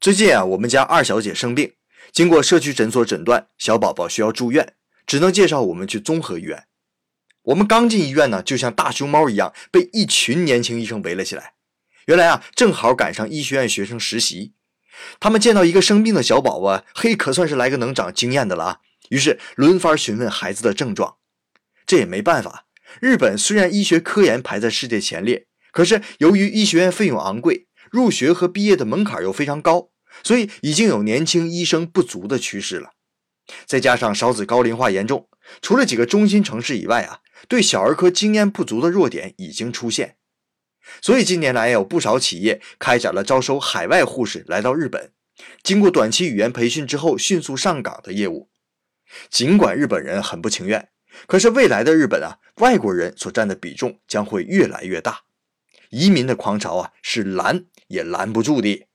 最近啊，我们家二小姐生病，经过社区诊所诊断，小宝宝需要住院，只能介绍我们去综合医院。我们刚进医院呢，就像大熊猫一样，被一群年轻医生围了起来。原来啊，正好赶上医学院学生实习，他们见到一个生病的小宝宝，嘿，可算是来个能长经验的了啊。于是轮番询问孩子的症状。这也没办法，日本虽然医学科研排在世界前列，可是由于医学院费用昂贵，入学和毕业的门槛又非常高，所以已经有年轻医生不足的趋势了。再加上少子高龄化严重，除了几个中心城市以外啊，对小儿科经验不足的弱点已经出现。所以近年来有不少企业开展了招收海外护士来到日本，经过短期语言培训之后迅速上岗的业务。尽管日本人很不情愿。可是未来的日本啊，外国人所占的比重将会越来越大，移民的狂潮啊是拦也拦不住的。